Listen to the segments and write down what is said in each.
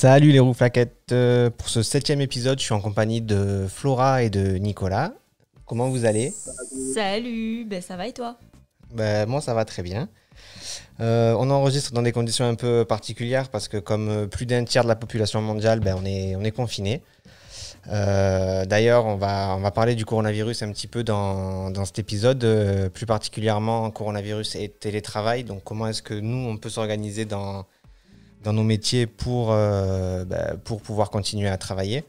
Salut les roues flaquettes. Euh, pour ce septième épisode, je suis en compagnie de Flora et de Nicolas. Comment vous allez? Salut, ben ça va et toi? Ben, Moi ça va très bien. Euh, on enregistre dans des conditions un peu particulières parce que comme euh, plus d'un tiers de la population mondiale, ben, on est, on est confiné. D'ailleurs, on va, on va parler du coronavirus un petit peu dans, dans cet épisode, plus particulièrement coronavirus et télétravail. Donc comment est-ce que nous, on peut s'organiser dans, dans nos métiers pour, euh, bah, pour pouvoir continuer à travailler.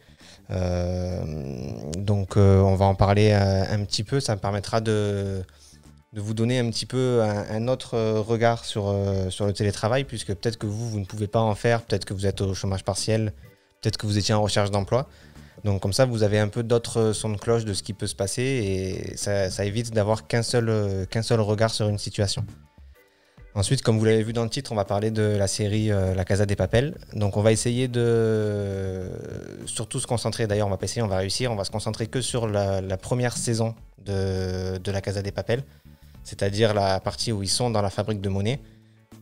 Euh, donc euh, on va en parler un, petit peu, ça me permettra de, de vous donner un petit peu un, autre regard sur, sur le télétravail, puisque peut-être que vous, vous ne pouvez pas en faire, peut-être que vous êtes au chômage partiel, peut-être que vous étiez en recherche d'emploi. Donc comme ça, vous avez un peu d'autres sons de cloche de ce qui peut se passer et ça, ça évite d'avoir qu'un seul, qu'un seul regard sur une situation. Ensuite, comme vous l'avez vu dans le titre, on va parler de la série euh, La Casa des Papels. Donc on va essayer de surtout se concentrer, d'ailleurs on va pas essayer, on va réussir, on va se concentrer que sur la, première saison de, La Casa des Papels, c'est-à-dire la partie où ils sont dans la fabrique de monnaie.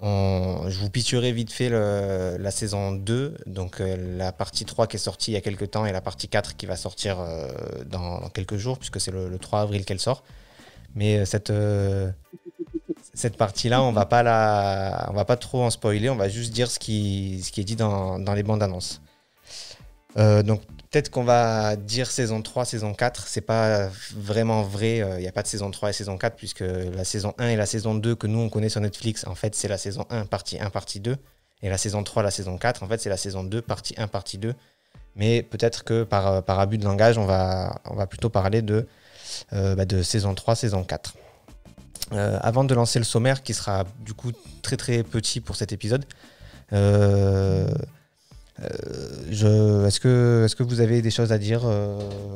je vous pitcherai vite fait la saison 2, donc euh, la partie 3 qui est sortie il y a quelques temps et la partie 4 qui va sortir euh, dans, quelques jours, puisque c'est le, le, 3 avril qu'elle sort. Mais cette cette partie-là, on va pas la, on va pas trop en spoiler, on va juste dire ce qui, ce qui est dit dans, les bandes annonces. Euh, donc peut-être qu'on va dire saison 3, saison 4, c'est pas vraiment vrai, euh, il n'y a pas de saison 3 et saison 4 puisque la saison 1 et la saison 2 que nous on connaît sur Netflix, en fait c'est la saison 1 partie 1 partie 2 et la saison 3, la saison 4, en fait c'est la saison 2 partie 1 partie 2. Mais peut-être que par, abus de langage, on va, plutôt parler de, euh, bah, de saison 3, saison 4. Euh, avant de lancer le sommaire, qui sera du coup très très petit pour cet épisode, euh, euh, est-ce que, est que vous avez des choses à dire,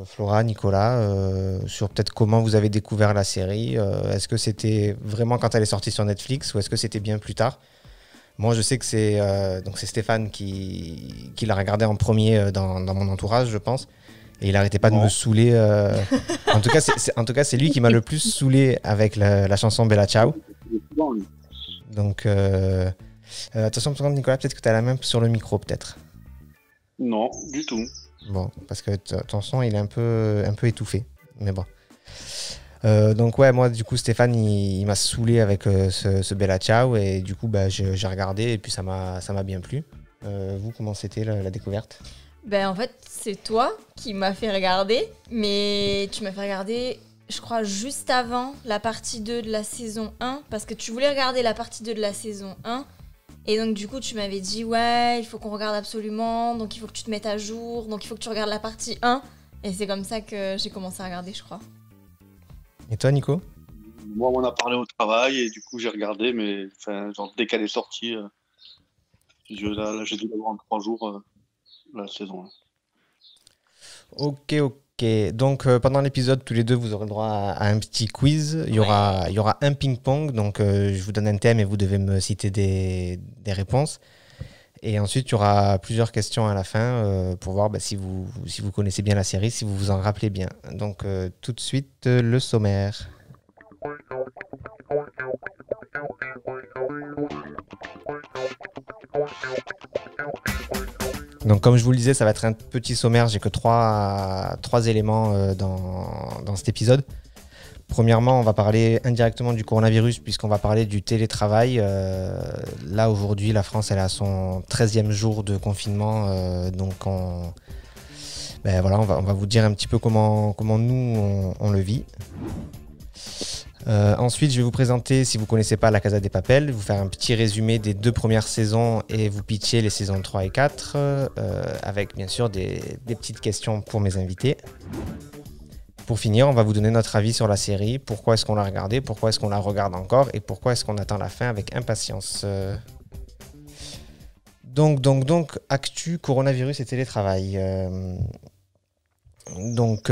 Flora, Nicolas, sur peut-être comment vous avez découvert la série Est-ce que c'était vraiment quand elle est sortie sur Netflix ou est-ce que c'était bien plus tard? Moi, je sais que c'est Stéphane qui, qui l'a regardé en premier dans, dans, mon entourage, je pense. Et il n'arrêtait pas de me saouler. Euh, en tout cas, c'est, en tout cas, c'est lui qui m'a le plus saoulé avec la, chanson Bella Ciao. Donc, euh, euh, attention, Nicolas, peut-être que tu as la main sur le micro, peut-être. Non, du tout. Bon, parce que ton son, il est un peu, un peu étouffé. Mais bon. donc ouais, moi du coup Stéphane il, m'a saoulé avec ce, Bella Ciao et du coup bah, j'ai, regardé et puis ça m'a, ça m'a bien plu. vous comment c'était la découverte? Ben en fait, c'est toi qui m'as fait regarder, mais tu m'as fait regarder, je crois, juste avant la partie 2 de la saison 1, parce que tu voulais regarder la partie 2 de la saison 1, et donc du coup tu m'avais dit, ouais, il faut qu'on regarde absolument, donc il faut que tu te mettes à jour, donc il faut que tu regardes la partie 1, et c'est comme ça que j'ai commencé à regarder, je crois. Et toi, Nico? Moi, on a parlé au travail, et du coup j'ai regardé, mais genre, dès qu'elle est sortie, euh, j'ai dû l'avoir en trois jours. Euh, la saison. Ok, ok. Donc euh, pendant l'épisode, tous les deux, vous aurez le droit à, un petit quiz. Il y aura, il y aura un ping-pong. Donc euh, je vous donne un thème et vous devez me citer des, des réponses. Et ensuite, il y aura plusieurs questions à la fin euh, pour voir bah, si, vous, si vous connaissez bien la série, si vous vous en rappelez bien. Donc tout de suite, le sommaire. Donc comme je vous le disais, ça va être un petit sommaire. J'ai que trois, trois éléments euh, dans, dans, cet épisode. Premièrement, on va parler indirectement du coronavirus puisqu'on va parler du télétravail. Euh, là, aujourd'hui, la France elle à son 13e jour de confinement. Euh, donc on, ben, voilà, on va, on va, vous dire un petit peu comment, comment nous, on le vit. Euh, ensuite, je vais vous présenter, si vous ne connaissez pas La Casa des Papels, vous faire un petit résumé des deux premières saisons et vous pitcher les saisons 3 et 4, euh, avec bien sûr des, petites questions pour mes invités. Pour finir, on va vous donner notre avis sur la série, pourquoi est-ce qu'on l'a regardée, pourquoi est-ce qu'on la regarde encore? Et pourquoi est-ce qu'on attend la fin avec impatience? Euh, donc, donc, donc, actu, coronavirus et télétravail. donc,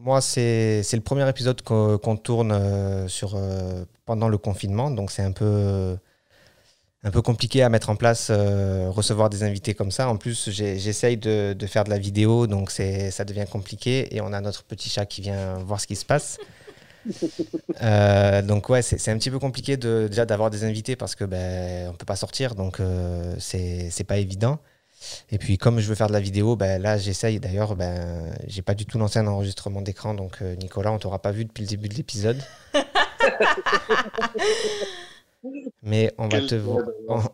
moi, c'est le premier épisode qu'on tourne euh, sur, euh, pendant le confinement, donc c'est un peu, un peu compliqué à mettre en place, euh, recevoir des invités comme ça. En plus, j'essaye de, de, faire de la vidéo, donc ça devient compliqué, et on a notre petit chat qui vient voir ce qui se passe. Euh, donc ouais, c'est un petit peu compliqué de, déjà d'avoir des invités parce que ben on peut pas sortir, donc c'est pas évident. Et puis comme je veux faire de la vidéo, ben là j'essaye. D'ailleurs, ben j'ai pas du tout lancé un enregistrement d'écran, donc euh, Nicolas, on t'aura pas vu depuis le début de l'épisode. Mais on va, te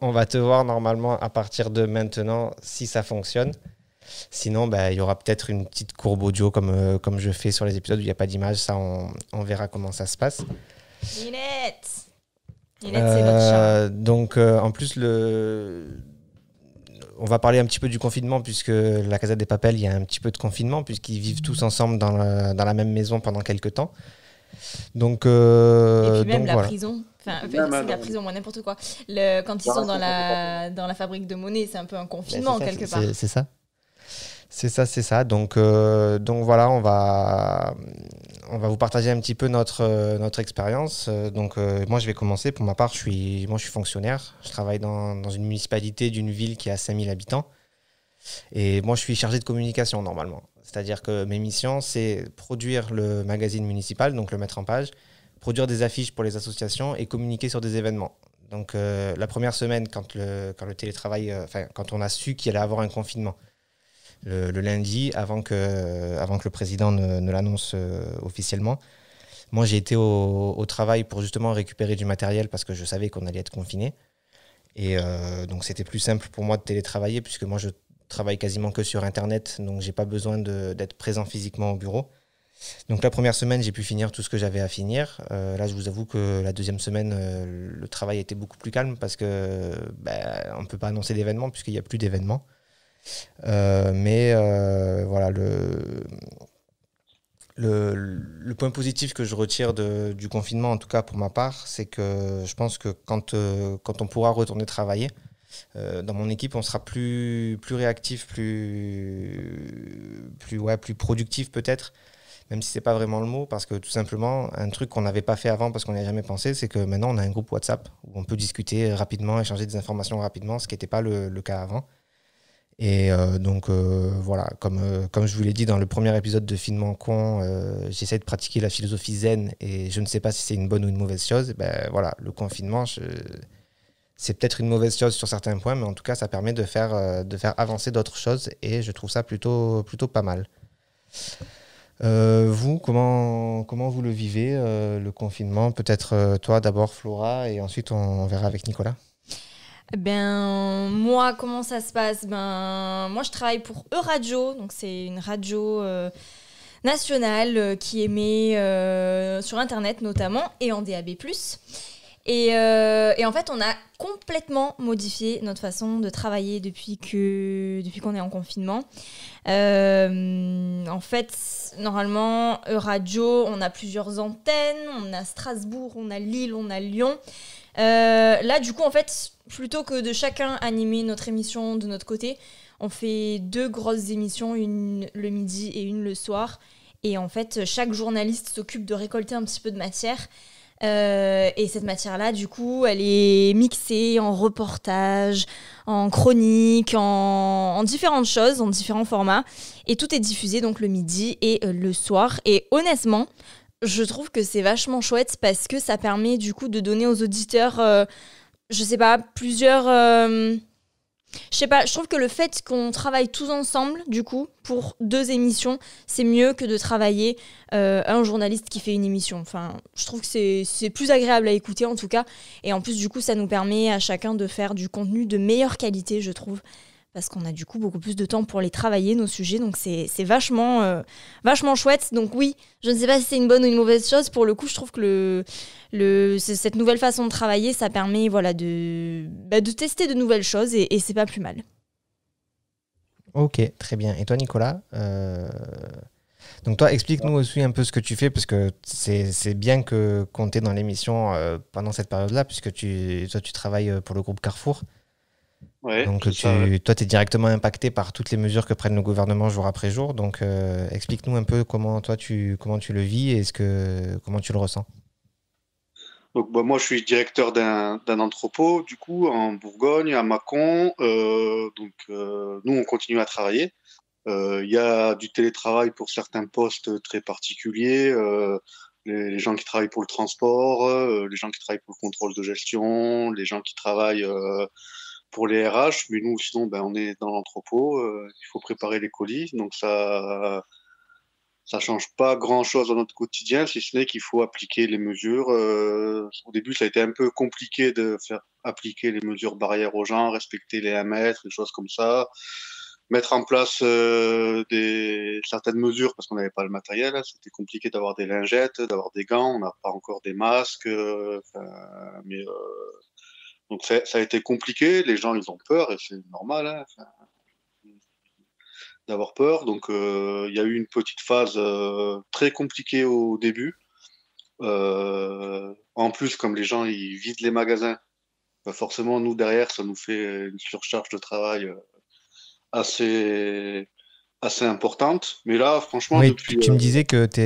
on va te voir normalement à partir de maintenant si ça fonctionne. Sinon, bah, il y aura peut-être une petite courbe audio comme, euh, comme je fais sur les épisodes où il n'y a pas d'image. Ça, on, on, verra comment ça se passe. Ninette Ninette, c'est votre chat. Donc, euh, en plus, le... on va parler un petit peu du confinement, puisque la Casa des Papels, il y a un petit peu de confinement, puisqu'ils vivent tous ensemble dans la, dans la même maison pendant quelques temps. Donc, euh, Et puis même la prison. Enfin, c'est la prison, moi, n'importe quoi. Le, quand ils sont dans la, dans la fabrique de monnaie, c'est un peu un confinement, ben, quelque part. C'est ça. C'est ça, c'est ça. Donc, euh, donc voilà, on va, on va vous partager un petit peu notre, euh, notre expérience. Euh, donc moi, je vais commencer. Pour ma part, je suis, moi, je suis fonctionnaire. Je travaille dans, dans une municipalité d'une ville qui a 5000 habitants. Et moi, je suis chargé de communication normalement. C'est-à-dire que mes missions, c'est produire le magazine municipal, donc le mettre en page, produire des affiches pour les associations et communiquer sur des événements. Donc la première semaine, quand le, quand le télétravail, enfin, quand on a su qu'il allait avoir un confinement, le, lundi avant que, avant que le président ne, l'annonce euh, officiellement. Moi, j'ai été au, travail pour justement récupérer du matériel parce que je savais qu'on allait être confiné. Et euh, donc, c'était plus simple pour moi de télétravailler puisque moi, je travaille quasiment que sur Internet. Donc, j'ai pas besoin d'être présent physiquement au bureau. Donc, la première semaine, j'ai pu finir tout ce que j'avais à finir. Euh, là, je vous avoue que la deuxième semaine, le travail était beaucoup plus calme parce que ben, on ne peut pas annoncer d'événements puisqu'il n'y a plus d'événements. Euh, mais euh, voilà, le, le, point positif que je retire du confinement, en tout cas pour ma part, c'est que je pense que quand, euh, quand on pourra retourner travailler, dans mon équipe, on sera plus, plus réactif, plus, plus, ouais, plus productif peut-être, même si c'est pas vraiment le mot, parce que tout simplement, un truc qu'on n'avait pas fait avant parce qu'on n'y a jamais pensé, c'est que maintenant on a un groupe WhatsApp où on peut discuter rapidement, échanger des informations rapidement, ce qui n'était pas le, le, cas avant. Et euh, donc euh, voilà, comme, euh, comme je vous l'ai dit dans le premier épisode de Finement Con, j'essaie de pratiquer la philosophie zen et je ne sais pas si c'est une bonne ou une mauvaise chose. Ben voilà, le confinement, c'est peut-être une mauvaise chose sur certains points, mais en tout cas, ça permet de faire, de faire avancer d'autres choses et je trouve ça plutôt, plutôt pas mal. vous, comment, comment vous le vivez, le confinement? Peut-être toi d'abord, Flora, et ensuite on verra avec Nicolas. Ben moi, comment ça se passe? Ben moi, je travaille pour E-Radio, donc c'est une radio euh, nationale euh, qui émet euh, sur Internet notamment et en DAB+. Et, et, en fait, on a complètement modifié notre façon de travailler depuis que depuis qu'on est en confinement. en fait, normalement, E-Radio, on a plusieurs antennes, on a Strasbourg, on a Lille, on a Lyon. Là, du coup, en fait, plutôt que de chacun animer notre émission de notre côté, on fait deux grosses émissions, une le midi et une le soir. Et en fait, chaque journaliste s'occupe de récolter un petit peu de matière. Euh, et cette matière-là, du coup, elle est mixée en reportage, en chronique, en, différentes choses, en différents formats. Et tout est diffusé donc le midi et euh, le soir. Et honnêtement, je trouve que c'est vachement chouette parce que ça permet du coup de donner aux auditeurs... Euh, je sais pas, plusieurs. Euh, je sais pas, je trouve que le fait qu'on travaille tous ensemble, du coup, pour deux émissions, c'est mieux que de travailler euh, un journaliste qui fait une émission. Enfin, je trouve que c'est plus agréable à écouter en tout cas. Et en plus, du coup, ça nous permet à chacun de faire du contenu de meilleure qualité, je trouve parce qu'on a du coup beaucoup plus de temps pour les travailler, nos sujets. Donc c'est vachement, euh, vachement chouette. Donc oui, je ne sais pas si c'est une bonne ou une mauvaise chose. Pour le coup, je trouve que cette nouvelle façon de travailler, ça permet voilà, de, bah, de tester de nouvelles choses et, c'est pas plus mal. Ok, très bien. Et toi, Nicolas euh, Donc toi, explique-nous aussi un peu ce que tu fais, parce que c'est bien que compter dans l'émission euh, pendant cette période-là, puisque toi, tu travailles pour le groupe Carrefour. Donc toi, tu es directement impacté par toutes les mesures que prennent le gouvernement jour après jour. Donc euh, explique-nous un peu comment toi tu, comment tu le vis et ce que, comment tu le ressens. Donc, bah, moi, je suis directeur d'un entrepôt, du coup, en Bourgogne, à Mâcon. Euh, donc, euh, nous, on continue à travailler. Il y a du télétravail pour certains postes très particuliers. les, gens qui travaillent pour le transport, les gens qui travaillent pour le contrôle de gestion, les gens qui travaillent pour les RH. Mais nous, sinon, ben, on est dans l'entrepôt, euh, il faut préparer les colis. Donc ça ça change pas grand-chose dans notre quotidien, si ce n'est qu'il faut appliquer les mesures. au début, ça a été un peu compliqué de faire appliquer les mesures barrières aux gens, respecter les 1 mètre, des choses comme ça mettre en place euh, certaines mesures parce qu'on n'avait pas le matériel. Hein. C'était compliqué d'avoir des lingettes, d'avoir des gants. On n'a pas encore des masques. Euh, mais euh, donc ça, a été compliqué. Les gens ils ont peur et c'est normal hein, d'avoir peur. Donc il y a eu une petite phase très compliquée au début. en plus, comme les gens ils vident les magasins, bah, forcément nous derrière ça nous fait une surcharge de travail assez, assez importante. Mais là, franchement, tu, me euh, disais que tu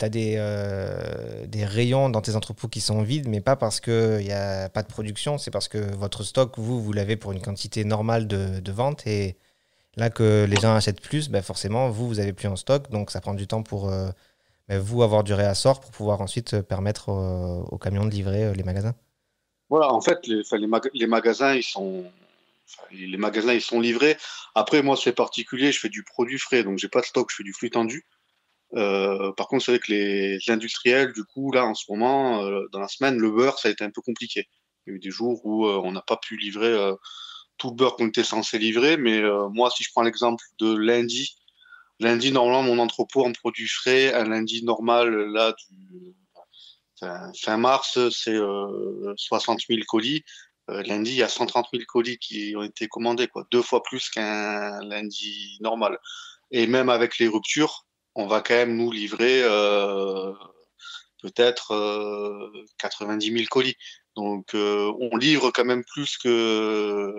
as des, euh, des rayons dans tes entrepôts qui sont vides, mais pas parce qu'il n'y a pas de production, c'est parce que votre stock, vous, vous l'avez pour une quantité normale de, de, vente. Et là que les gens achètent plus, ben forcément, vous, vous avez plus en stock. Donc ça prend du temps pour euh, ben vous avoir du réassort pour pouvoir ensuite permettre aux camions de livrer les magasins. Voilà, en fait, les, les, les magasins, ils sont les magasins ils sont livrés. Après, moi c'est particulier, je fais du produit frais, donc j'ai pas de stock, je fais du flux tendu. Euh, par contre, c'est vrai que les, industriels, du coup, là en ce moment, euh, dans la semaine, le beurre ça a été un peu compliqué. Il y a eu des jours où euh, on n'a pas pu livrer tout le beurre qu'on était censé livrer, mais moi, si je prends l'exemple de lundi, lundi normalement mon entrepôt en produits frais, un lundi normal là du fin mars, c'est 60 000 colis. Euh, lundi, il y a 130 000 colis qui ont été commandés, quoi, deux fois plus qu'un lundi normal. Et même avec les ruptures, on va quand même nous livrer euh, peut-être euh, 90 000 colis. Donc, euh, on livre quand même plus que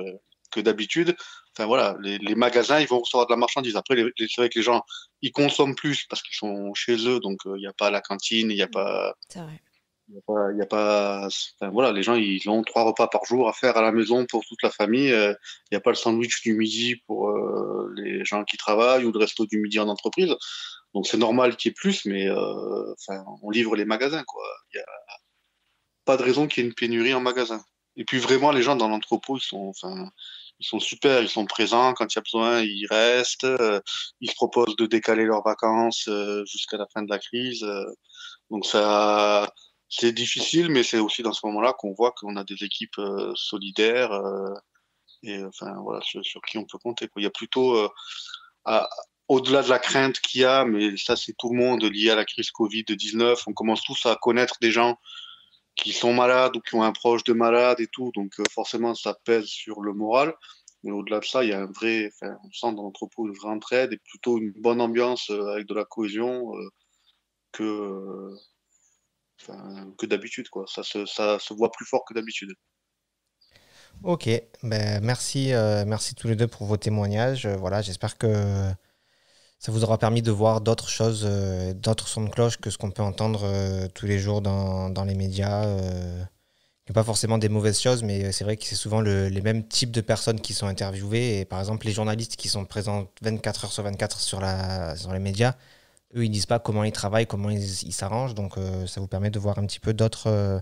que d'habitude. Enfin voilà, les, les, magasins, ils vont recevoir de la marchandise. Après, c'est vrai que les gens, ils consomment plus parce qu'ils sont chez eux, donc il n'y a pas la cantine, il n'y a pas. C'est vrai. Il y a pas, voilà, les gens ils ont trois repas par jour à faire à la maison pour toute la famille. Euh, il n'y a pas le sandwich du midi pour euh, les gens qui travaillent ou le resto du midi en entreprise. Donc c'est normal qu'il y ait plus, mais euh, on livre les magasins quoi. Il n'y a pas de raison qu'il y ait une pénurie en magasin. Et puis vraiment les gens dans l'entrepôt ils sont, ils sont super, ils sont présents quand il y a besoin, ils restent. ils se proposent de décaler leurs vacances jusqu'à la fin de la crise. donc ça c'est difficile, mais c'est aussi dans ce moment-là qu'on voit qu'on a des équipes euh, solidaires euh, et sur, qui on peut compter. Il y a plutôt euh, au-delà de la crainte qu'il y a, mais ça c'est tout le monde lié à la crise Covid-19. On commence tous à connaître des gens qui sont malades ou qui ont un proche de malade et tout, donc forcément ça pèse sur le moral. Mais au-delà de ça, il y a un vrai, enfin, on sent dans l'entrepôt une vraie entraide et plutôt une bonne ambiance avec de la cohésion que que d'habitude. Quoi. Ça, se, ça se voit plus fort que d'habitude. Ok, ben, merci, euh, merci tous les deux pour vos témoignages. Euh, voilà, j'espère que ça vous aura permis de voir d'autres choses, euh, d'autres sons de cloche que ce qu'on peut entendre tous les jours dans, dans les médias. pas forcément des mauvaises choses, mais c'est vrai que c'est souvent les mêmes types de personnes qui sont interviewées. Et par exemple, les journalistes qui sont présents 24 heures sur 24 sur, la, sur les médias, eux, ils disent pas comment ils travaillent, comment ils s'arrangent. Donc, euh, ça vous permet de voir un petit peu d'autres euh,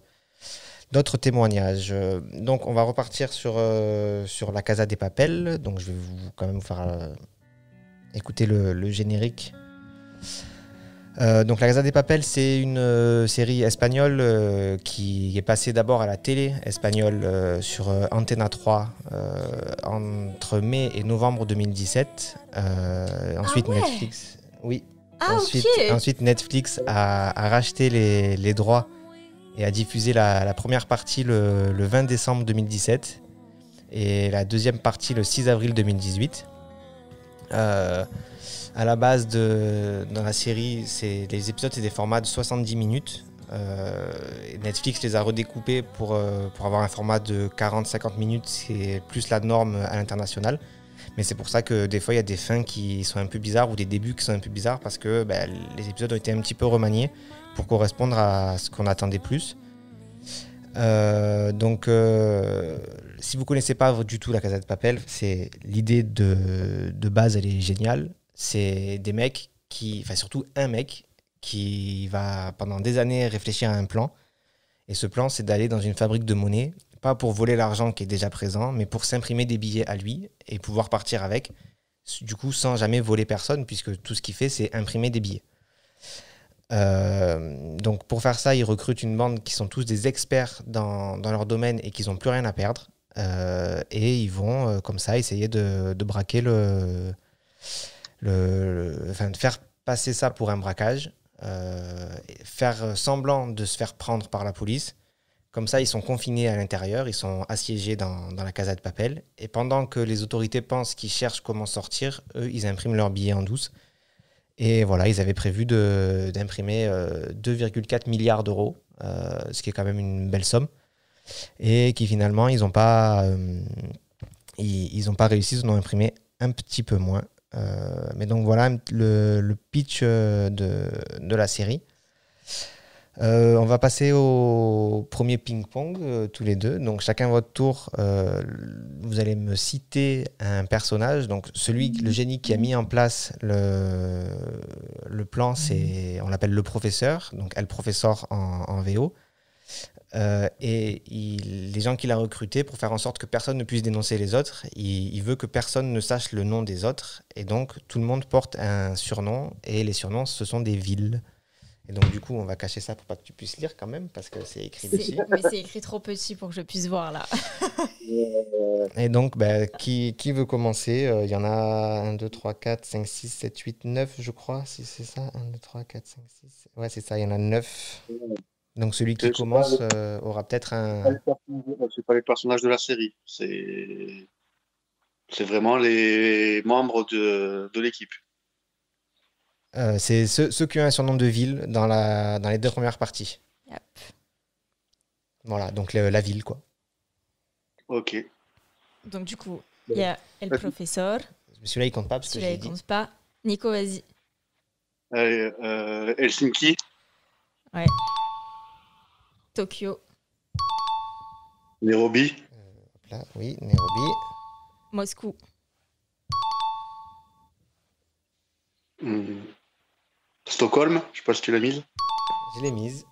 d'autres témoignages. Donc, on va repartir sur, euh, sur la Casa des Papels. Donc, je vais vous, quand même vous faire écouter le, générique. donc La Casa des Papels, c'est une série espagnole qui est passée d'abord à la télé espagnole sur Antena 3 entre mai et novembre 2017. ensuite ah Netflix. Oui, ah, ensuite, Netflix a, racheté les, droits et a diffusé la, première partie le, 20 décembre 2017 et la deuxième partie le 6 avril 2018. Euh, à la base de dans la série, c'est les épisodes c'est des formats de 70 minutes. Euh, Netflix les a redécoupés pour, euh, pour avoir un format de 40-50 minutes, c'est plus la norme à l'international. Mais c'est pour ça que des fois, il y a des fins qui sont un peu bizarres ou des débuts qui sont un peu bizarres parce que ben, les épisodes ont été un petit peu remaniés pour correspondre à ce qu'on attendait plus. Euh, donc, euh, si vous connaissez pas du tout la Casa de Papel, c'est l'idée de, de, base, elle est géniale. C'est des mecs qui, enfin surtout un mec qui va pendant des années réfléchir à un plan. Et ce plan, c'est d'aller dans une fabrique de monnaie, pas pour voler l'argent qui est déjà présent, mais pour s'imprimer des billets à lui et pouvoir partir avec, du coup sans jamais voler personne, puisque tout ce qu'il fait, c'est imprimer des billets. Euh, donc pour faire ça, ils recrutent une bande qui sont tous des experts dans, leur domaine et qui n'ont plus rien à perdre. Euh, et ils vont euh, comme ça essayer de, braquer le, le, enfin de faire passer ça pour un braquage, faire semblant de se faire prendre par la police. Comme ça, ils sont confinés à l'intérieur, ils sont assiégés dans, la casa de papel. Et pendant que les autorités pensent qu'ils cherchent comment sortir, eux, ils impriment leurs billets en douce. Et voilà, ils avaient prévu d'imprimer euh, 2,4 milliards d'euros, euh, ce qui est quand même une belle somme. Et qui finalement, ils n'ont pas, euh, ils, pas réussi, ils en ont imprimé un petit peu moins. Euh, mais donc voilà le, pitch euh, de la série. Euh, on va passer au premier ping-pong, euh, tous les deux. Donc, chacun votre tour, euh, vous allez me citer un personnage. Donc, celui, le génie qui a mis en place le, plan, c'est, on l'appelle le professeur, donc elle professeur en, VO. Et les gens qu'il a recrutés pour faire en sorte que personne ne puisse dénoncer les autres, il veut que personne ne sache le nom des autres. Et donc, tout le monde porte un surnom. Et les surnoms, ce sont des villes. Et donc, du coup, on va cacher ça pour pas que tu puisses lire quand même, parce que c'est écrit dessus. Mais c'est écrit trop petit pour que je puisse voir là. Et donc, bah, qui, qui veut commencer? Euh, Il y en a 1, 2, 3, 4, 5, 6, 7, 8, 9, je crois, si c'est ça. 1, 2, 3, 4, 5, 6. Ouais, c'est ça, il y en a 9. Donc, celui qui commence euh, aura peut-être un. C'est pas les personnages de la série, c'est c'est vraiment les membres de, de l'équipe. Euh, c'est ceux, ceux qui ont un surnom de ville dans, la, dans les deux premières parties. Yep. Voilà, donc le- la ville, quoi. Ok. Donc du coup, il y a El Professeur. Celui-là, il compte pas parce que Celui-là, il dit. compte pas. Nico, vas-y. Euh, euh, Helsinki, Tokyo. Nairobi, Hop là, oui, Nairobi. Moscou. hum, Stockholm, je sais pas si tu l'as mise. Je l'ai mise.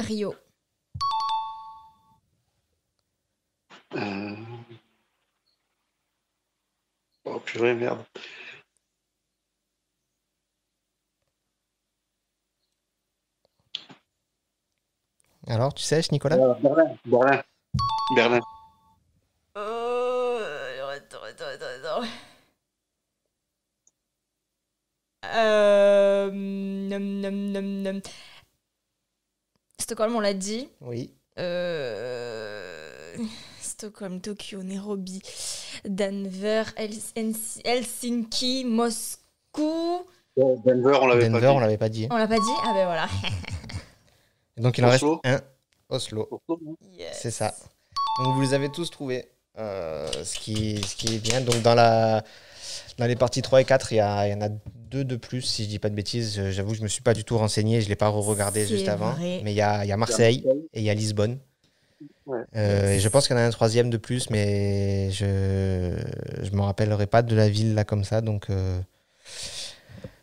Rio. Euh, Oh purée, merde. Alors, tu sèches, Nicolas? Euh, Berlin. Berlin. Berlin. Oh, attends, attends, attends, attends. Euh, nom, nom, nom, nom. Stockholm, on l'a dit. Oui. Euh, Stockholm, Tokyo, Nairobi, Denver, Hels- Helsinki, Moscou. Denver, on l'avait Denver, pas on dit. l'avait pas dit. On l'a pas dit? Ah ben voilà. Donc, il en Oslo. reste un. Oslo. Yes. C'est ça. Donc vous les avez tous trouvés. Euh, ce, qui, ce qui est bien. Donc dans, la, dans les parties 3 et 4, il y, y en a deux de plus, si je dis pas de bêtises. Je- J'avoue, je me suis pas du tout renseigné, je l'ai pas re-regardé juste avant. Mais il y a, il y a Marseille et il y a Lisbonne. Ouais. Euh, et je pense qu'il y en a un troisième de plus, mais je je me rappellerai pas de la ville là comme ça. Donc, euh,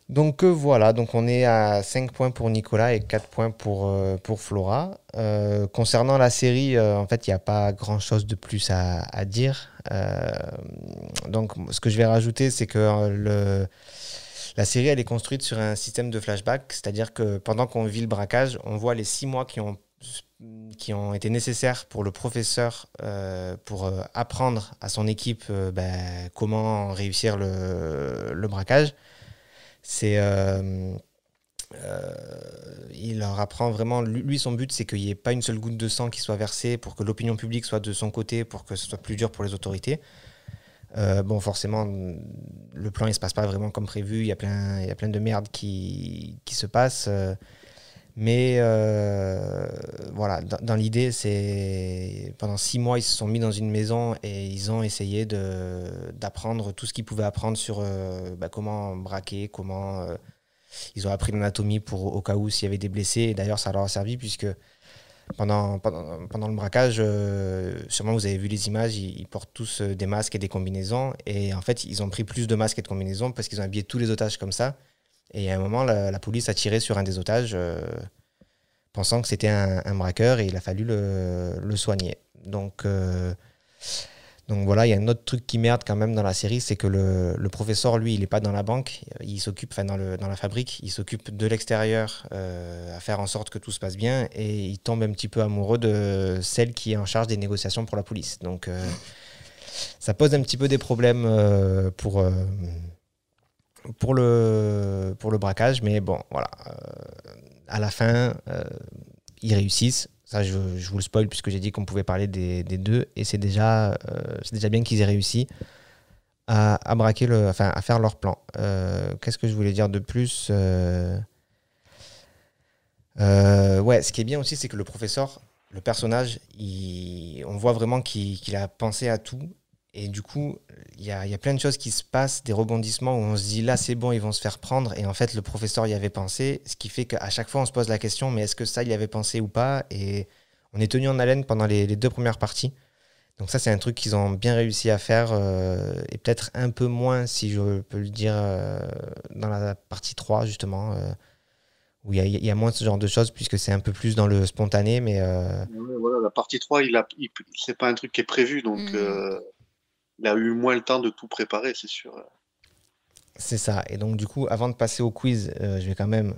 donc euh, voilà, donc on est à 5 points pour Nicolas et 4 points pour, euh, pour Flora. Euh, concernant la série, euh, en fait, il n'y a pas grand-chose de plus à, à dire. Euh, donc ce que je vais rajouter, c'est que euh, le, la série, elle est construite sur un système de flashback, c'est-à-dire que pendant qu'on vit le braquage, on voit les 6 mois qui ont qui ont été nécessaires pour le professeur euh, pour euh, apprendre à son équipe euh, ben, comment réussir le, braquage. C'est il leur apprend vraiment. Lui, lui, son but, c'est qu'il n'y ait pas une seule goutte de sang qui soit versée pour que l'opinion publique soit de son côté, pour que ce soit plus dur pour les autorités. Euh, bon, forcément, le plan il se passe pas vraiment comme prévu. Il y a plein, il y a plein de merde qui, qui se passe. euh, mais euh, voilà, dans, l'idée, c'est pendant six mois, ils se sont mis dans une maison et ils ont essayé d'apprendre tout ce qu'ils pouvaient apprendre sur bah, comment braquer, comment ils ont appris l'anatomie pour au cas où s'il y avait des blessés. Et d'ailleurs, ça leur a servi puisque pendant, pendant, le braquage, euh, sûrement vous avez vu les images, ils, portent tous euh, des masques et des combinaisons. Et en fait, ils ont pris plus de masques et de combinaisons parce qu'ils ont habillé tous les otages comme ça. Et à un moment, la, police a tiré sur un des otages, pensant que c'était un, braqueur, et il a fallu le, le soigner. Donc, donc voilà, il y a un autre truc qui merde quand même dans la série, c'est que le, professeur, lui, il n'est pas dans la banque, il s'occupe, enfin dans, la fabrique, il s'occupe de l'extérieur euh, à faire en sorte que tout se passe bien et il tombe un petit peu amoureux de celle qui est en charge des négociations pour la police. Donc euh, ça pose un petit peu des problèmes euh, pour, pour, le, pour le braquage, mais bon, voilà. à la fin, ils réussissent. Ça, je, vous le spoil puisque j'ai dit qu'on pouvait parler des, deux. Et c'est déjà, euh, c'est déjà bien qu'ils aient réussi à, braquer le, enfin, à faire leur plan. Euh, qu'est-ce que je voulais dire de plus euh, Ouais, ce qui est bien aussi, c'est que le professeur, le personnage, on voit vraiment qu'il a pensé à tout et du coup, il y a, plein de choses qui se passent, des rebondissements où on se dit là c'est bon, ils vont se faire prendre. Et en fait, le professeur y avait pensé, ce qui fait qu'à chaque fois on se pose la question mais est-ce que ça il y avait pensé ou pas? Et on est tenu en haleine pendant les, deux premières parties. Donc ça c'est un truc qu'ils ont bien réussi à faire euh, et peut-être un peu moins, si je peux le dire, euh, dans la partie 3 justement. Euh, où il y, a moins ce genre de choses puisque c'est un peu plus dans le spontané mais voilà la partie 3 il a c'est pas un truc qui est prévu donc mm il a eu moins le temps de tout préparer, c'est sûr. C'est ça. Et donc, du coup, avant de passer au quiz, euh, je vais quand même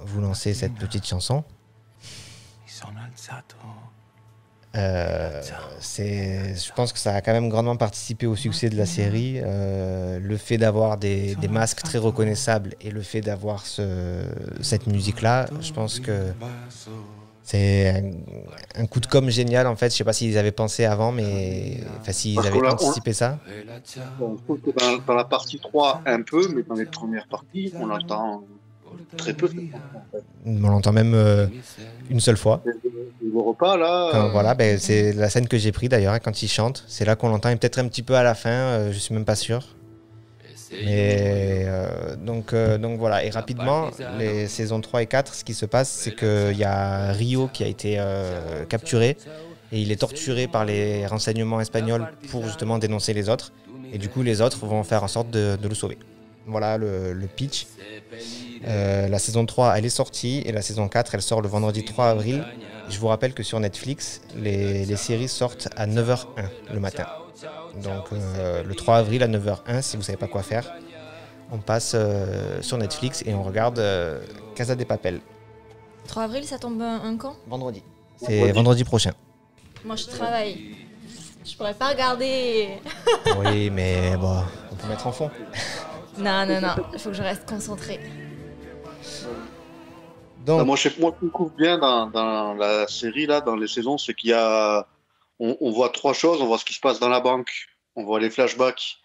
vous lancer cette petite chanson. Euh, c'est, je pense que ça a quand même grandement participé au succès de la série. Euh, le fait d'avoir des, des, masques très reconnaissables et le fait d'avoir ce, cette musique-là, je pense que c'est un, coup de com génial en fait. Je sais pas s'ils avaient pensé avant, mais enfin s'ils avaient anticipé ça. dans, la partie 3 un peu, mais dans les premières parties, on l'entend très peu. On l'entend même euh, une seule fois. Le repas là. voilà, ben, c'est la scène que j'ai pris d'ailleurs quand il chante. C'est là qu'on l'entend et peut-être un petit peu à la fin. Euh, je suis même pas sûr. Et euh, donc, euh, donc voilà, et rapidement, les saisons 3 et 4, ce qui se passe, c'est qu'il y a Rio qui a été euh, capturé et il est torturé par les renseignements espagnols pour justement dénoncer les autres. Et du coup, les autres vont faire en sorte de, le sauver. Voilà le, pitch. La saison 3, elle est sortie et la saison 4, elle sort le vendredi 3 avril. Je vous rappelle que sur Netflix, les, les séries sortent à 9h01 le matin. Donc euh, le 3 avril à 9h01, si vous ne savez pas quoi faire, on passe euh, sur Netflix et on regarde euh, Casa des Papel. 3 avril, ça tombe un, quand? Vendredi. C'est vendredi. prochain. Moi, je travaille. Je pourrais pas regarder. oui, mais bon, on peut mettre en fond. non, non, non. Il faut que je reste concentré. Donc... moi, je moi, ce bien dans, dans, la série, là, dans les saisons, c'est qu'il y a on, voit trois choses. On voit ce qui se passe dans la banque, on voit les flashbacks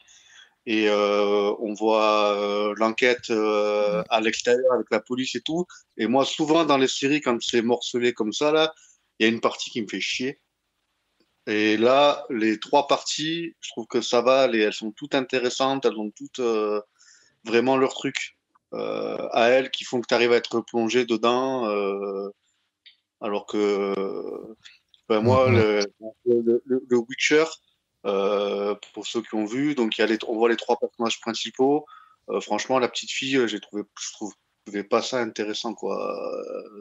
et euh, on voit euh, l'enquête euh, à l'extérieur avec la police et tout. Et moi, souvent dans les séries, quand c'est morcelé comme ça, là, il y a une partie qui me fait chier. Et là, les trois parties, je trouve que ça va. elles sont toutes intéressantes. Elles ont toutes vraiment leur truc à elles qui font que tu arrives à être plongé dedans. alors que ben, moi, mhm. le, le, Witcher, euh, pour ceux qui ont vu, donc il y a les, on voit les trois personnages principaux. Euh, franchement, la petite fille, j'ai trouvé, je trouvais pas ça intéressant, quoi.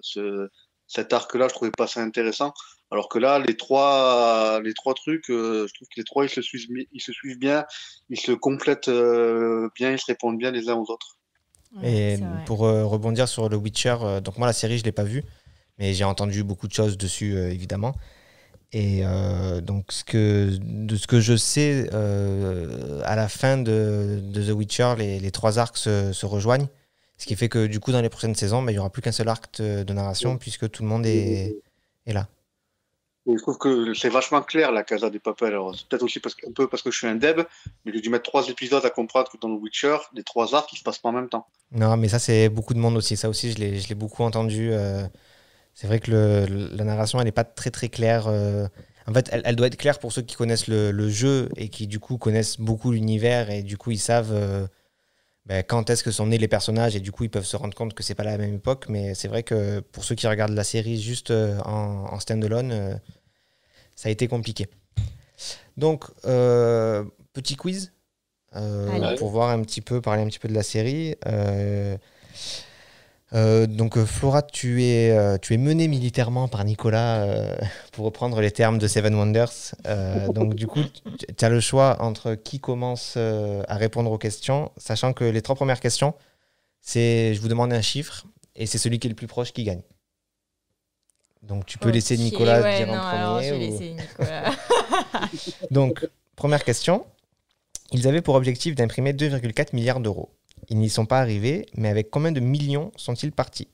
Ce, cet arc-là, je trouvais pas ça intéressant. Alors que là, les trois, les trois trucs, euh, je trouve que les trois, ils se suivent, ils se suivent bien, ils se complètent bien, ils se répondent bien les uns aux autres. Et pour rebondir sur le Witcher, donc moi la série je l'ai pas vue, mais j'ai entendu beaucoup de choses dessus évidemment. Et euh, donc, ce que, de ce que je sais, euh, à la fin de, The Witcher, les, trois arcs se, rejoignent. Ce qui fait que du coup, dans les prochaines saisons, bah, il n'y aura plus qu'un seul arc de, narration puisque tout le monde est, est là. Je trouve que c'est vachement clair la Casa des Papel. Alors, peut-être aussi parce que, un peu parce que je suis un deb, mais j'ai dû mettre trois épisodes à comprendre que dans The Witcher, les trois arcs, ils se passent pas en même temps. Non, mais ça, c'est beaucoup de monde aussi. Ça aussi, je l'ai beaucoup entendu. Euh, c'est vrai que la narration, elle n'est pas très très claire. Euh. en fait, elle, doit être claire pour ceux qui connaissent le, jeu et qui du coup connaissent beaucoup l'univers et du coup ils savent euh, ben, quand est-ce que sont nés les personnages? Et du coup ils peuvent se rendre compte que c'est pas la même époque. Mais c'est vrai que pour ceux qui regardent la série juste euh, en, en stand-alone, ça a été compliqué. Donc, petit quiz pour voir un petit peu, parler un petit peu de la série. Euh, donc euh, Flora, tu es, euh, tu es menée militairement par Nicolas, euh, pour reprendre les termes de Seven Wonders. Euh, donc du coup, tu as le choix entre qui commence euh, à répondre aux questions, sachant que les trois premières questions, c'est je vous demande un chiffre et c'est celui qui est le plus proche qui gagne. Donc tu peux laisser Nicolas ouais, dire non, en alors, premier. je vais ou- laisser Nicolas. Donc, première question. Ils avaient pour objectif d'imprimer 2,4 milliards d'euros. Ils n'y sont pas arrivés, mais avec combien de millions sont-ils partis?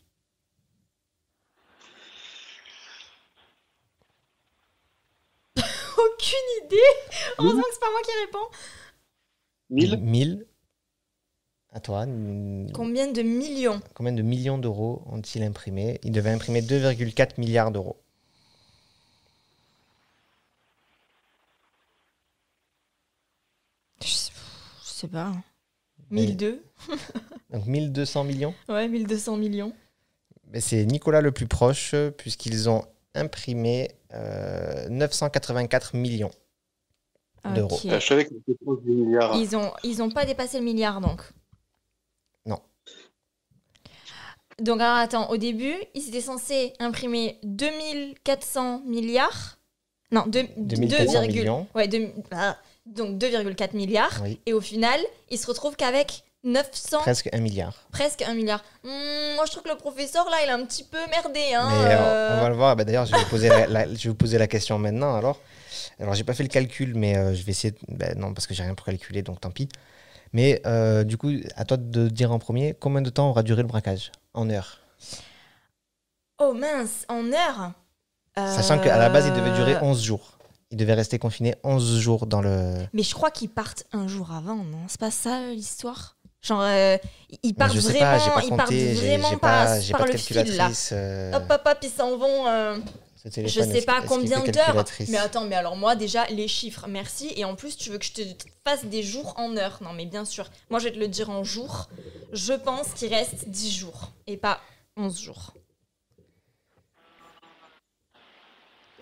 Aucune idée. Heureusement que c'est pas moi qui réponds. 1000 1000. À toi. Combien de millions? Combien de millions d'euros ont-ils imprimé Ils devaient imprimer 2,4 milliards d'euros. je sais, je sais pas. Hein. Mais- 1002 Donc 1200 millions Ouais, 1200 millions. Mais C'est Nicolas le plus proche, euh, puisqu'ils ont imprimé euh, 984 millions. D'euros. Euh, Je savais que c'était proche du milliard. Ils ont, ils ont pas dépassé le milliard donc. Non. Donc alors attends, au début, ils étaient censés imprimer 2400 milliards. Non, deux- 2400 2, millions. Ouais, ah, donc 2,4 milliards. Oui, Et au final, ils se retrouvent qu'avec 900, presque 1 milliard. presque 1 milliard. Hmm, moi, je trouve que le professeur, là, il a un petit peu merdé. Hein, Mais euh, euh. on va le voir. Bah, D'ailleurs, je, vais vous poser la, la- je vais vous poser la question maintenant. Alors, alors j'ai pas fait le calcul, mais euh, je vais essayer. de- bah, non, parce que j'ai rien pour calculer, donc tant pis. Mais euh, du coup, à toi de dire en premier combien de temps aura duré le braquage? En heures. Oh mince, en heure? Sachant qu'à la base, il devait durer Euh, 11 jours. Il devait rester confiné 11 jours dans le. Mais je crois qu'ils partent un jour avant, non? C'est pas ça l'histoire? Genre, euh, ils Bah, partent vraiment, pas, ils partent vraiment par, pas, par pas le fil là. euh, Hop, hop, hop, ils s'en vont. euh, je sais pas combien d'heures. Mais attends, mais alors moi déjà, les chiffres, merci. Et en plus, tu veux que je te fasse des jours en heures Non, mais bien sûr. Moi, je vais te le dire en jours. Je pense qu'il reste 10 jours et pas 11 jours.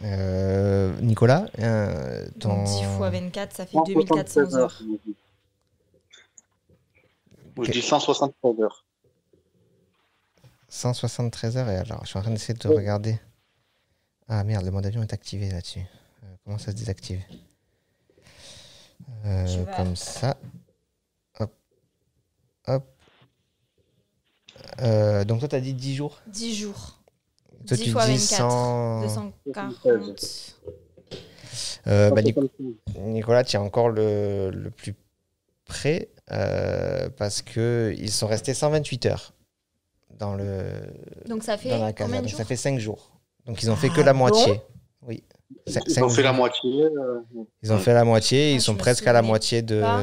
Euh, Nicolas, euh, ton... Donc 10 fois 24, ça fait 173 2400 heures. Moi, Je dis 173 heures. 173 heures et alors je suis en train d'essayer de regarder. Ah merde, le mode avion est activé là-dessus. Euh, comment ça se désactive Euh, Comme ça. Hop. Hop. Euh, donc toi t'as dit 10 jours? 10 jours. Toi 10 tu fois dis 24. 100... 240. Euh, bah, Nic- 173. Nicolas, tu es encore le, le plus près euh, parce que ils sont restés 128 heures dans le Donc ça fait dans la casa. combien de Donc jours ça fait 5 jours. Donc ils ont fait que Ah la bon moitié. Oui. Ils ont fait la moitié. euh, Ils ont fait la moitié, Ah, ils sont presque à la moitié de. pas.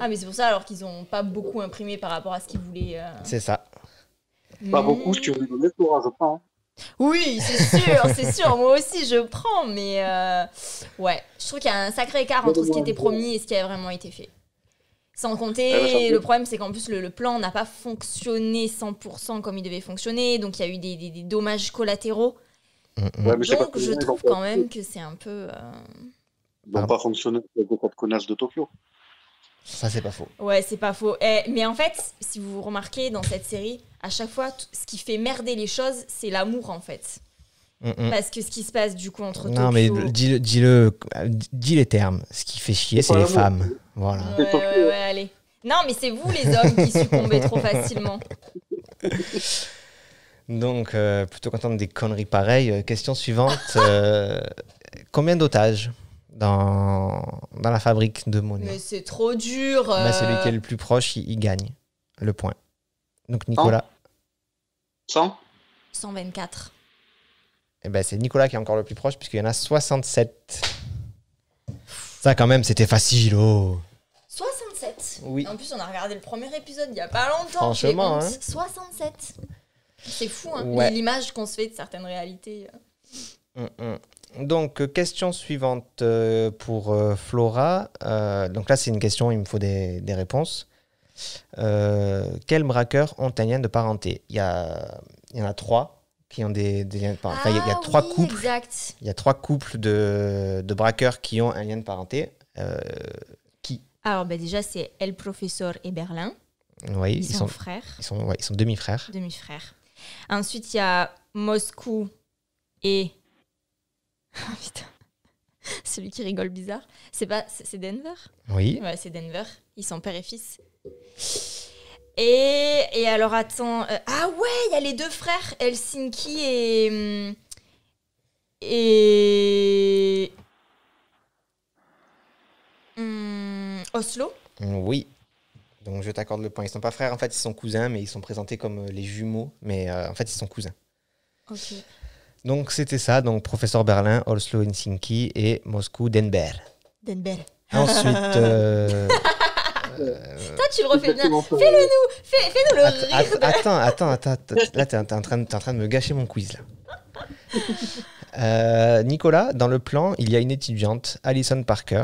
Ah mais c'est pour ça alors qu'ils ont pas beaucoup imprimé par rapport à ce qu'ils voulaient. euh. C'est ça. Pas beaucoup, tu veux donner, Flora, je. Oui, c'est sûr, c'est sûr. Moi aussi, je prends, mais euh, ouais, je trouve qu'il y a un sacré écart entre ce qui était promis et ce qui a vraiment été fait. Sans compter, sans le problème, c'est qu'en plus, le, le plan n'a pas fonctionné 100% comme il devait fonctionner, donc il y a eu des, des- des dommages collatéraux. Mm, mm. Ouais, mais c'est Donc, je trouve quand même que c'est un peu. euh, Ils n'ont pas fonctionné avec les de Tokyo. Ça, c'est pas faux. Ouais, c'est pas faux. Eh, mais en fait, si vous remarquez dans cette série, à chaque fois, ce qui fait merder les choses, c'est l'amour en fait. Mm, mm. Parce que ce qui se passe du coup entre Non, Tokyo... mais dis-le, dis-le, dis les termes. Ce qui fait chier, C'est les femmes. Voilà. Ouais, ouais, allez. Non, mais c'est vous les hommes qui succombez trop facilement. Donc, euh, plutôt content des conneries pareilles. Euh, Question suivante. euh, combien d'otages? Dans, dans la fabrique de monnaie Mais c'est trop dur. Bah, euh, Celui qui est le plus proche, il, il gagne le point. Donc, Nicolas. 100 124. Eh ben, c'est Nicolas qui est encore le plus proche, puisqu'il y en a 67. Ça, quand même, c'était facile. Oh. 67 Oui. En plus, on a regardé le premier épisode il y a pas longtemps. Franchement, hein. 67 C'est fou, hein. Ouais. L'image qu'on se fait de certaines réalités. euh. Mm, mm. Donc, euh, question suivante euh, pour euh, Flora. Euh, donc là, c'est une question, il me faut des, des réponses. Euh, quels braqueurs ont un lien de parenté? Il y, a, il y en a trois qui ont des, des liens de parenté. Enfin, il y a- il y a Ah trois oui, couples. Exact. Il y a trois couples de, de braqueurs qui ont un lien de parenté. Euh, qui? Alors, bah, déjà, c'est El Professeur et Berlin. Oui, Ils, ils sont, sont, frères, ils sont, ouais, ils sont demi-frères. demi-frères. Ensuite, il y a Moscou et. Ah, putain. Celui qui rigole bizarre. C'est pas. C'est Denver? Oui, Ouais, c'est Denver. Ils sont père et fils. Et, et alors, attends. euh, ah ouais, il y a les deux frères, Helsinki et. hum, Et. hum, Oslo. oui. Donc je t'accorde le point. Ils sont pas frères, en fait, ils sont cousins, mais ils sont présentés comme euh, les jumeaux. Mais euh, en fait, ils sont cousins. Ok. Donc c'était ça. Donc professeur Berlin, Oslo, Helsinki et Moscou, Denver. Denver. Ensuite, euh, Toi, tu le refais bien. Fais-le nous. Fais, fais-nous le Att- rire. att- Attends, attends, attends, attends. Là, t'es t'es en, train de- t'es en train de me gâcher mon quiz. Là. Euh, Nicolas, dans le plan, il y a une étudiante, Alison Parker.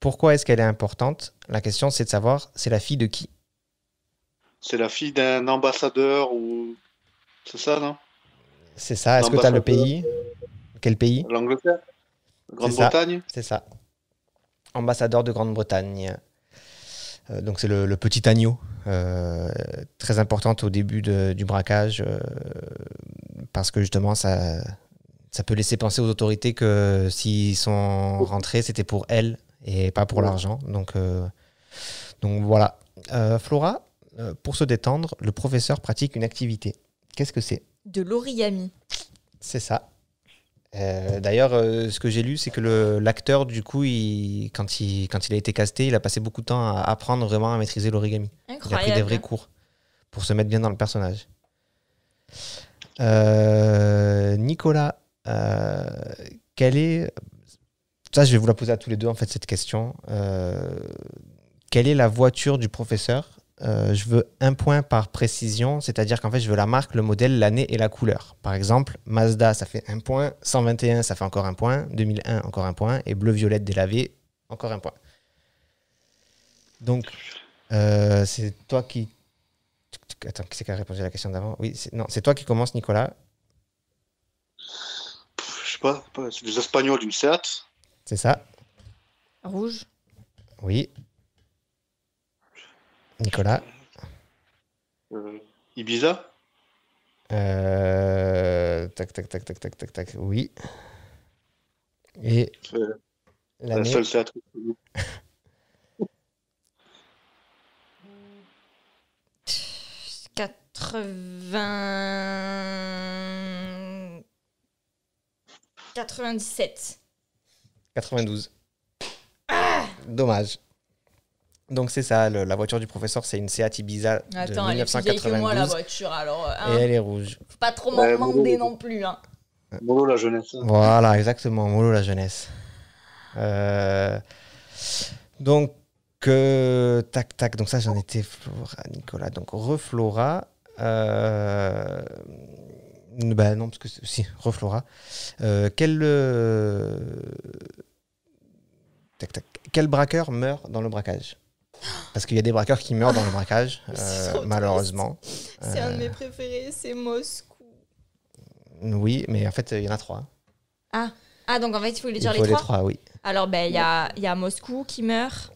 Pourquoi est-ce qu'elle est importante? La question, c'est de savoir, c'est la fille de qui? C'est la fille d'un ambassadeur ou. C'est ça, non? C'est ça. Est-ce que tu as le pays? Quel pays? L'Angleterre. Grande-Bretagne C'est ça. Ambassadeur de Grande-Bretagne. Euh, donc c'est le, le petit agneau, euh, très importante au début de- du braquage, euh, parce que justement ça, ça peut laisser penser aux autorités que s'ils sont rentrés, c'était pour elle et pas pour Ouais. l'argent. Donc, donc voilà. Flora, pour se détendre, le professeur pratique une activité. Qu'est-ce que c'est? De l'origami. c'est ça. Euh, D'ailleurs, euh, ce que j'ai lu, c'est que l'acteur, du coup, il, quand, il, quand il a été casté, il a passé beaucoup de temps à apprendre vraiment à maîtriser l'origami. Il a pris des vrais cours pour se mettre bien dans le personnage. Euh, Nicolas, quelle est. Ça, je vais vous la poser à tous les deux, en fait, cette question. Quelle est la voiture du professeur Euh, Je veux un point par précision, c'est-à-dire qu'en fait, je veux la marque, le modèle, l'année et la couleur. Par exemple, Mazda, ça fait un point. 121, ça fait encore un point. 2001, encore un point. Et bleu-violette délavé, encore un point. Donc, euh, c'est toi qui. Attends, qui c'est qui a répondu à la question d'avant? Oui, c'est- non, c'est toi qui commence, Nicolas. Je sais pas, c'est des Espagnols d'une Seat. C'est ça Rouge. Oui. Nicolas. euh, Ibiza? Euh, Tac, tac, tac, tac, tac, tac, tac. Oui. Et C'est la seule Seat. que je connais. 80... 97. 92. Dommage. Donc c'est ça, le- la voiture du professeur, c'est une Seat Ibiza de Attends, elle est plus vieille que moi, la 1992 voiture, alors... euh, et hein, elle est rouge. Faut pas trop m'en demander non plus, hein. Molo la jeunesse. Voilà, exactement, Molo la jeunesse. Euh, donc, euh, tac, tac, donc ça j'en étais Flora, Nicolas. Donc, reflora. Euh, bah non, parce que c'est- si, reflora. Euh, quel, euh, tac, tac, quel braqueur meurt dans le braquage? Parce qu'il y a des braqueurs qui meurent dans le braquage, euh, malheureusement. C'est un de Euh, mes préférés, c'est Moscou. Oui, mais en fait, il y en a trois. Ah, donc en fait, il faut les Il dire faut les les trois trois, oui. Alors, ben, il y a, il y a Moscou qui meurt.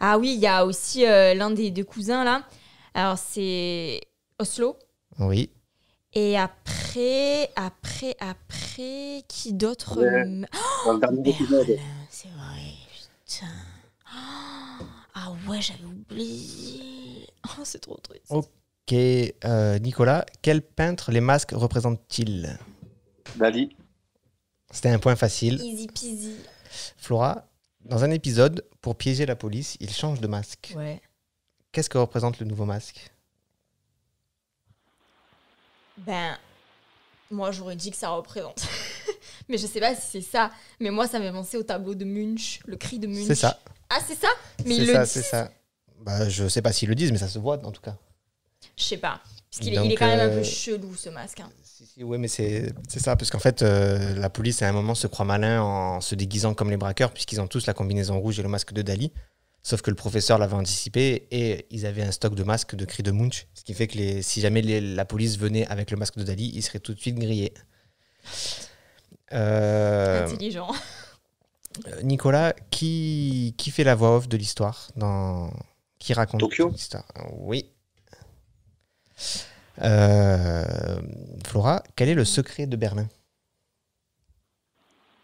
Ah oui, il y a aussi euh, l'un des deux cousins, là. Alors, c'est Oslo. Oui. Et après, après, après, qui d'autre Ouais. me-. Berlin, c'est vrai, putain. Ouais, j'avais oublié. Oh, c'est trop triste. Ok, euh, Nicolas, quel peintre les masques représentent-ils? Dali. C'était un point facile. Easy peasy. Flora, dans un épisode, pour piéger la police, il change de masque. Ouais. Qu'est-ce que représente le nouveau masque? Ben, moi, j'aurais dit que ça représente. Mais je sais pas si c'est ça. Mais moi, ça m'est pensé au tableau de Munch, le cri de Munch. C'est ça. Ah, c'est ça Mais C'est ils le ça, disent c'est ça. Bah, je sais pas s'ils le disent, mais ça se voit en tout cas. Je sais pas. Parce qu'il est, Donc, il est quand même un euh, peu chelou, ce masque. hein. Si, si, ouais, mais c'est c'est ça, parce qu'en fait, euh, la police à un moment se croit malin en se déguisant comme les braqueurs, puisqu'ils ont tous la combinaison rouge et le masque de Dali. Sauf que le professeur l'avait anticipé et ils avaient un stock de masques de cri de Munch, ce qui fait que les, si jamais les- la police venait avec le masque de Dali, ils seraient tout de suite grillés. Euh, Intelligent. Euh, Nicolas, qui, qui fait la voix off de l'histoire dans... Qui raconte Tokyo l'histoire? Oui. Euh, Flora, quel est le secret de Berlin?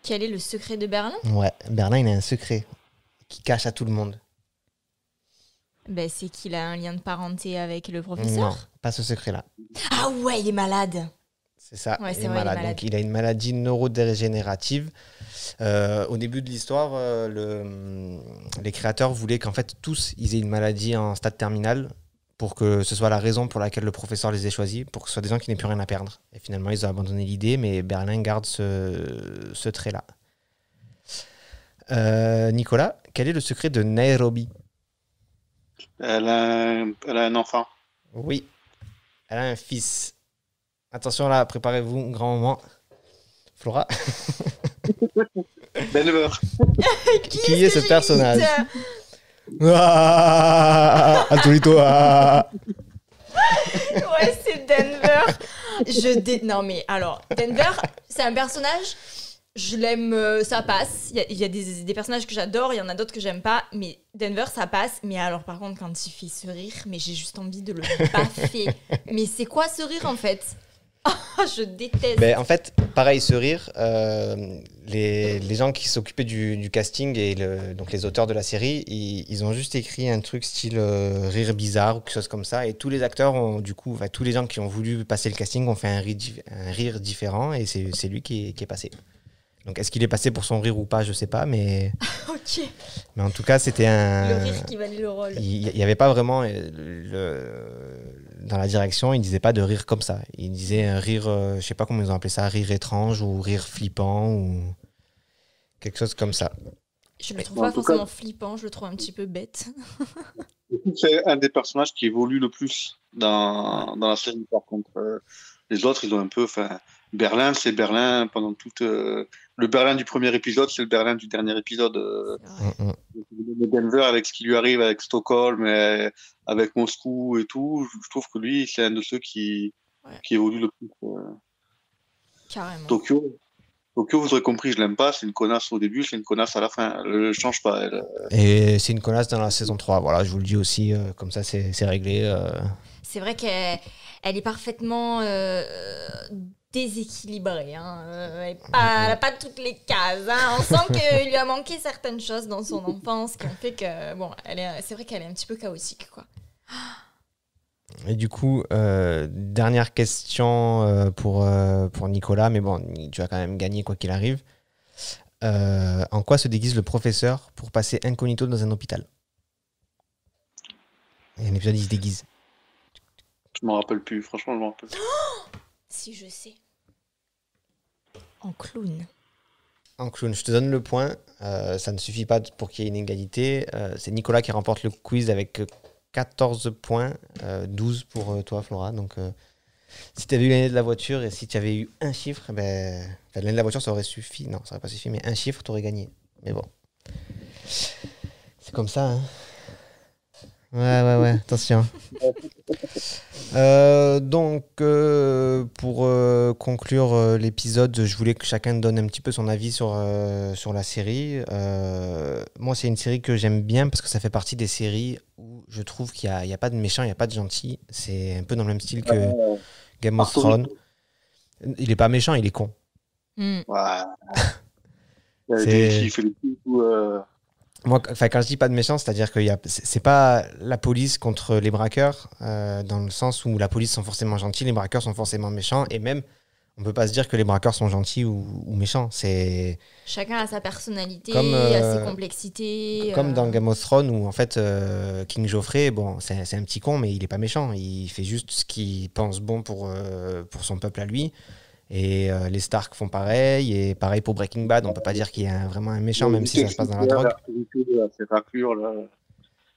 Quel est le secret de Berlin? Ouais, Berlin, il a un secret qui cache à tout le monde. ben, C'est qu'il a un lien de parenté avec le Non, professeur. pas ce secret-là. Ah ouais, il est malade. C'est ça, Ouais, il est malade. malade. Donc, il a une maladie neurodégénérative. Euh, au début de l'histoire, euh, le- les créateurs voulaient qu'en fait tous ils aient une maladie en stade terminal pour que ce soit la raison pour laquelle le professeur les ait choisis, pour que ce soit des gens qui n'aient plus rien à perdre. Et finalement, ils ont abandonné l'idée, mais Berlin garde ce, ce trait-là. Euh, Nicolas, quel est le secret de Nairobi? Elle a, un, elle a un enfant. Oui, elle a un fils. Attention là, préparez-vous, grand moment. Flora, Denver. qui est ce personnage dit Ah, Arturito, ah. Ouais, c'est Denver. Je dé... Non, mais alors, Denver, c'est un personnage, je l'aime, euh, ça passe. Il y a, il y a des, des personnages que j'adore, il y en a d'autres que j'aime pas, mais Denver, ça passe. Mais alors, par contre, quand il fait ce rire, mais j'ai juste envie de le baffer. mais c'est quoi ce rire en fait? Ah, Je déteste. Ben, en fait, pareil, ce rire, euh, les, les gens qui s'occupaient du, du casting et le- donc les auteurs de la série, ils, ils ont juste écrit un truc style euh, rire bizarre ou quelque chose comme ça. Et tous les acteurs, ont, du coup, enfin, tous les gens qui ont voulu passer le casting ont fait un rire, dif- un rire différent et c'est lui qui est, qui est passé. Donc, est-ce qu'il est passé pour son rire ou pas Je sais pas, mais, ok. mais en tout cas, c'était un. Le rire qui valait le rôle. Il n'y avait pas vraiment euh, le, dans la direction, il disait pas de rire comme ça. Il disait un rire, euh, je sais pas comment ils ont appelé ça, rire étrange ou rire flippant ou quelque chose comme ça. Je le trouve pas cas- forcément flippant, je le trouve un petit peu bête. C'est un des personnages qui évolue le plus dans, dans la série. Par contre, Euh, les autres, ils ont un peu. Enfin, Berlin, c'est Berlin pendant toute. euh, le Berlin du premier épisode, c'est le Berlin du dernier épisode. euh, Mm, mm. de Denver avec ce qui lui arrive avec Stockholm, et avec Moscou et tout. Je trouve que lui, c'est un de ceux qui, Ouais. qui évolue le plus. euh. Carrément. Tokyo. Tokyo, vous aurez compris, je l'aime pas. C'est une connasse au début, c'est une connasse à la fin. Elle ne change pas. Elle. Et c'est une connasse dans la saison 3. Voilà, je vous le dis aussi, euh, comme ça c'est c'est réglé. euh. C'est vrai qu'elle elle est parfaitement euh, déséquilibrée. Hein. Euh, Elle n'a pas, toutes les cases. hein. On sent qu'il lui a manqué certaines choses dans son enfance qui ont fait que, bon, c'est vrai qu'elle est un petit peu chaotique. Quoi. Et du coup, euh, dernière question euh, pour, euh, pour Nicolas, mais bon, tu vas quand même gagner quoi qu'il arrive. Euh, en quoi se déguise le professeur pour passer incognito dans un hôpital? Il y a un épisode, il se déguise. Je m'en rappelle plus. Franchement, je m'en rappelle. plus. Si je sais. En clown. En clown, je te donne le point. Euh, ça ne suffit pas pour qu'il y ait une égalité. Euh, c'est Nicolas qui remporte le quiz avec euh, 14 points, euh, 12 pour euh, toi, Flora. Donc, euh, si tu avais eu l'année de la voiture et si tu avais eu un chiffre, eh ben, l'année de la voiture, ça aurait suffi. Non, ça aurait pas suffi, mais un chiffre, tu aurais gagné. Mais bon. C'est comme ça, hein. Ouais, ouais, ouais, attention. Euh, donc, euh, pour euh, conclure euh, l'épisode, je voulais que chacun donne un petit peu son avis sur, euh, sur la série. Euh, moi, c'est une série que j'aime bien parce que ça fait partie des séries où je trouve qu'il n'y a, il y a pas de méchant, il n'y a pas de gentil. C'est un peu dans le même style que Game of. Thrones. Il est pas méchant, il est con. Hmm. Ouais. Il y a C'est- Moi, quand je dis pas de méchant, c'est-à-dire que c'est pas la police contre les braqueurs, euh, dans le sens où la police sont forcément gentils, les braqueurs sont forcément méchants, et même, on peut pas se dire que les braqueurs sont gentils ou, ou méchants. C'est Chacun a sa personnalité, Comme, a euh, ses complexités. comme euh, dans Game of Thrones où en fait euh, King Joffrey, bon, c'est un petit con, mais il est pas méchant. Il fait juste ce qu'il pense bon pour, euh, pour son peuple à lui. Et euh, les Stark font pareil, et pareil pour Breaking Bad. On peut pas dire qu'il y a un- vraiment un méchant, même si ça se passe dans la drogue. C'est raclure, là.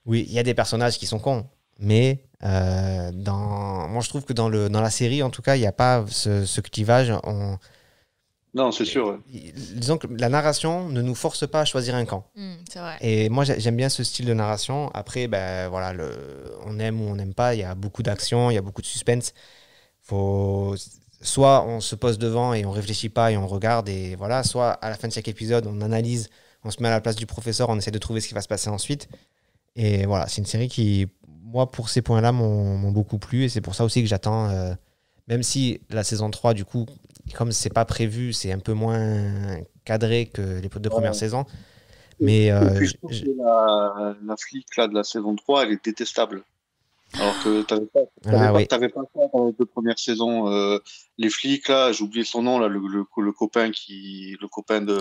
Oui, il y a des personnages qui sont cons, mais euh, dans... moi je trouve que dans, le, dans la série, en tout cas, il n'y a pas ce, ce clivage. On... Non, c'est sûr. ouais. Disons que la narration ne nous force pas à choisir un camp. c'est vrai. Et moi j'ai- j'aime bien ce style de narration. Après, ben, voilà, le... on aime ou on n'aime pas, il y a beaucoup d'action, il y a beaucoup de suspense. Faut... Soit on se pose devant et on réfléchit pas et on regarde, et voilà, soit à la fin de chaque épisode, on analyse, on se met à la place du professeur, on essaie de trouver ce qui va se passer ensuite. Et voilà, c'est une série qui, moi, pour ces points-là, m'ont beaucoup plu. Et c'est pour ça aussi que j'attends, euh, même si la saison 3, du coup, comme c'est pas prévu, c'est un peu moins cadré que les deux premières saisons. Mais euh, la, la, flic là, de la saison 3, elle est détestable. Alors que tu n'avais pas, ah pas, ça dans les deux premières saisons. Euh, les flics, là, j'ai oublié son nom, là, le, le, copain qui. Le copain de.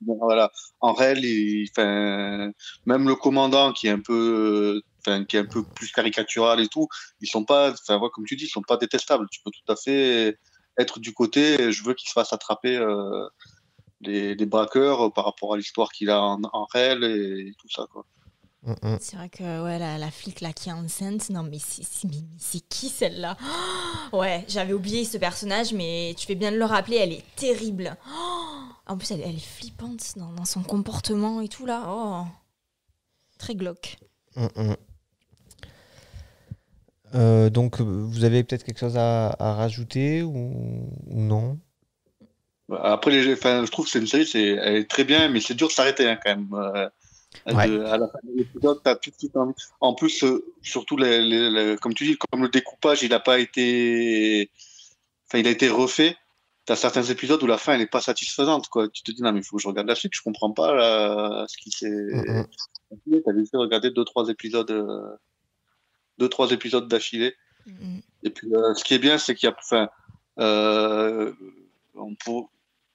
voilà. En réel, il, même le commandant qui est un peu, qui est un peu plus caricatural et tout, ils sont pas, enfin, comme tu dis, ils sont pas détestables. Tu peux tout à fait être du côté, je veux qu'il se fasse attraper euh, les, braqueurs par rapport à l'histoire qu'il a en, réel et, tout ça, quoi. Mm. C'est vrai que ouais, la, flic là qui est enceinte, non mais c'est qui celle-là? Ouais, j'avais oublié ce personnage, mais tu fais bien de le rappeler, elle est terrible. en plus, elle, elle, est flippante dans, son comportement et tout là. Oh. Très glauque. Mm, euh, donc, vous avez peut-être quelque chose à, rajouter ou, non? Après, les, je trouve que c'est une série, c'est, elle est très bien, mais c'est dur de s'arrêter hein, quand même. Euh, à la fin de l'épisode, as tout de suite envie. En plus, euh, surtout, les, comme tu dis, comme le découpage, il n'a pas été, enfin, il a été refait. Tu as certains épisodes où la fin, elle n'est pas satisfaisante. Quoi. Tu te dis, non, mais il faut que je regarde la suite, je comprends pas ce qui s'est. Mm Tu as fait regarder deux, trois épisodes deux, trois épisodes d'affilée. Mm. Et puis, euh, ce qui est bien, c'est qu'il y a, enfin, euh,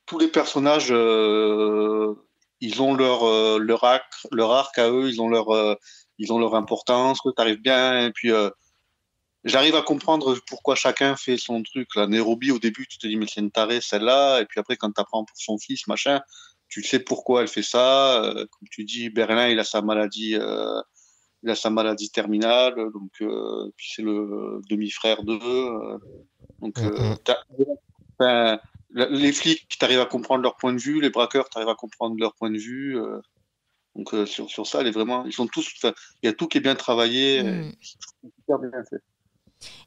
tous les personnages, euh, ils ont leur, leur, arc, leur arc à eux, ils ont leur, ils ont leur importance, tu arrives bien, et puis j'arrive à comprendre pourquoi chacun fait son truc. La Nairobi, au début, tu te dis, mais c'est une tarée, celle-là. Et puis après, quand tu apprends pour son fils, machin, tu sais pourquoi elle fait ça. comme tu dis, Berlin, il a sa maladie il a sa maladie terminale, donc euh, puis c'est le demi-frère d'eux. Euh, donc mm, euh, mm. Les flics, tu arrives à comprendre leur point de vue, les braqueurs, tu arrives à comprendre leur point de vue. donc sur, sur, ça, est vraiment, ils sont tous, il y a tout qui est bien travaillé, mm. bien fait.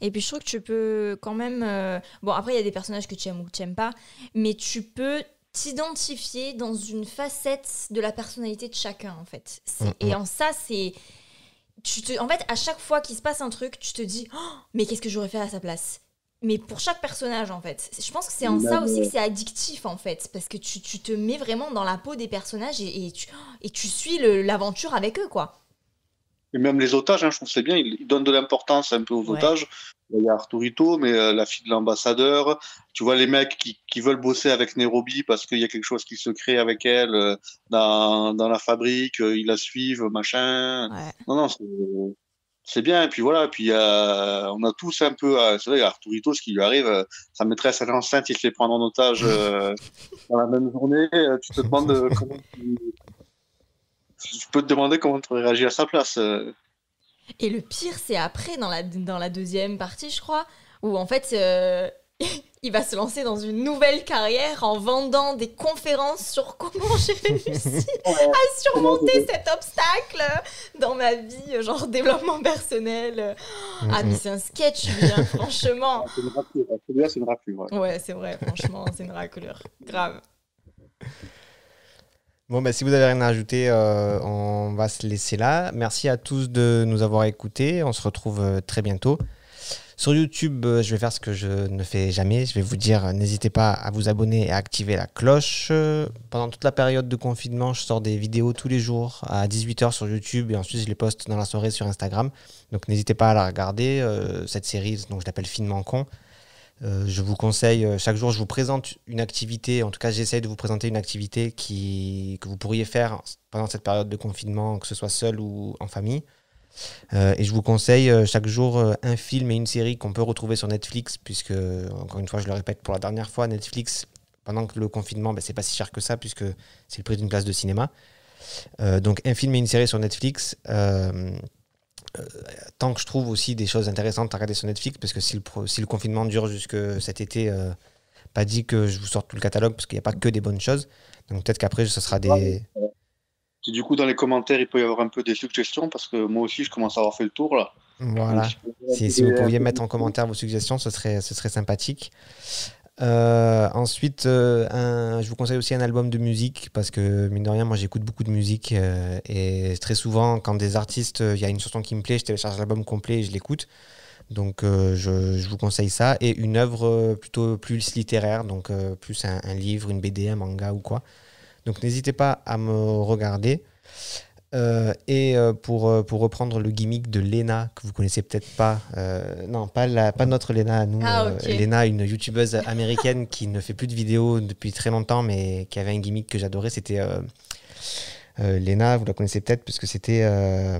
Et puis je trouve que tu peux quand même. Bon, après, il y a des personnages que tu aimes ou que tu n'aimes pas, mais tu peux t'identifier dans une facette de la personnalité de chacun, en fait. Et en ça, c'est en fait, à chaque fois qu'il se passe un truc, tu te dis, oh, mais qu'est-ce que j'aurais fait à sa place? Mais pour chaque personnage en fait. Je pense que c'est en ça aussi que c'est addictif en fait, parce que tu, te mets vraiment dans la peau des personnages et, tu, et tu suis l'aventure avec eux quoi. Et même les otages, hein, je trouve c'est bien, ils, donnent de l'importance un peu aux otages. Il y a Arturito, mais euh, la fille de l'ambassadeur. Tu vois les mecs qui, qui, veulent bosser avec Nairobi parce qu'il y a quelque chose qui se crée avec elle euh, dans, dans, la fabrique, euh, ils la suivent, machin. Non, non, c'est bien. Et puis voilà, puis on a tous un peu, c'est vrai, Arturito, ce qui lui arrive, sa maîtresse est enceinte, il se fait prendre en otage dans la même journée. Tu te demandes comment peux te demander comment tu aurais réagi à sa place. Euh. Et le pire, c'est après, dans la, dans la deuxième partie, je crois, où en fait, euh, il va se lancer dans une nouvelle carrière en vendant des conférences sur comment j'ai réussi à surmonter cet obstacle dans ma vie, genre développement personnel. Ah, mais c'est un sketch, hein, franchement. C'est une raclure, c'est une raclure. Ouais, ouais c'est vrai, franchement, c'est une raclure. Grave. Bon, bah, si vous avez rien à ajouter, euh, on va se laisser là. Merci à tous de nous avoir écoutés. On se retrouve euh, très bientôt. Sur YouTube, euh, je vais faire ce que je ne fais jamais. Je vais vous dire, n'hésitez pas à vous abonner et à activer la cloche. Pendant toute la période de confinement, je sors des vidéos tous les jours à 18h sur YouTube et ensuite je les poste dans la soirée sur Instagram. Donc n'hésitez pas à la regarder. cette série, donc je l'appelle Finement Con. Euh, je vous conseille, euh, chaque jour, je vous présente une activité, en tout cas j'essaye de vous présenter une activité qui, que vous pourriez faire pendant cette période de confinement, que ce soit seul ou en famille. Euh, et je vous conseille chaque jour un film et une série qu'on peut retrouver sur Netflix, puisque, encore une fois, je le répète pour la dernière fois, Netflix, pendant que le confinement, ben, c'est pas si cher que ça, puisque c'est le prix d'une place de cinéma. donc un film et une série sur Netflix. Euh, tant que je trouve aussi des choses intéressantes à regarder sur Netflix, parce que si le, confinement dure jusque cet été, euh, pas dit que je vous sorte tout le catalogue, parce qu'il n'y a pas que des bonnes choses. Donc peut-être qu'après, ce sera des. Du coup, dans les commentaires, il peut y avoir un peu des suggestions, parce que moi aussi, je commence à avoir fait le tour là. Voilà. si, si, vous pouviez mettre en commentaire vos suggestions, ce serait, ce serait sympathique. Euh, ensuite, euh, un- je vous conseille aussi un album de musique parce que, mine de rien, moi j'écoute beaucoup de musique euh, et très souvent, quand des artistes, il y a une chanson qui me plaît, je télécharge l'album complet et je l'écoute. Donc, je, je vous conseille ça. Et une œuvre plutôt plus littéraire, donc plus un, un livre, une BD, un manga ou quoi. Donc, n'hésitez pas à me regarder. Euh, et euh, pour, euh, pour reprendre le gimmick de Lena, que vous connaissez peut-être pas, euh, non, pas, la, pas notre Lena, nous, Ah. Lena, une youtubeuse américaine qui ne fait plus de vidéos depuis très longtemps, mais qui avait un gimmick que j'adorais, c'était euh, Lena, vous la connaissez peut-être, puisque c'était, euh,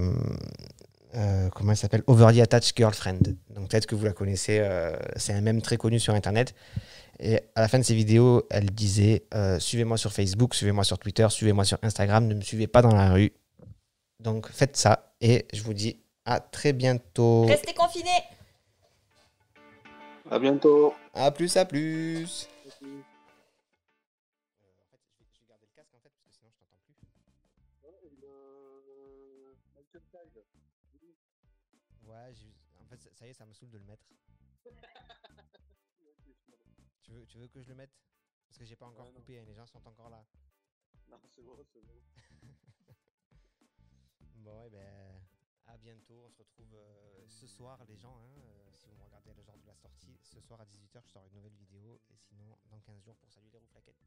euh, comment elle s'appelle? Overly Attached Girlfriend. Donc peut-être que vous la connaissez, euh, c'est un mème très connu sur Internet. Et à la fin de ses vidéos, elle disait euh, Suivez-moi sur Facebook, suivez-moi sur Twitter, suivez-moi sur Instagram, ne me suivez pas dans la rue. Donc faites ça et je vous dis à très bientôt. Restez confinés À bientôt. À plus, à plus. Que je le mette Parce que j'ai pas encore Ouais, coupé, hein, les gens sont encore là. Non, c'est bon, c'est bon. Bon, et ben, à bientôt. On se retrouve euh, ce soir, les gens. hein, euh, si vous me regardez le genre de la sortie, ce soir à 18h, je sors une nouvelle vidéo. Et sinon, dans 15 jours pour saluer les rouflaquettes.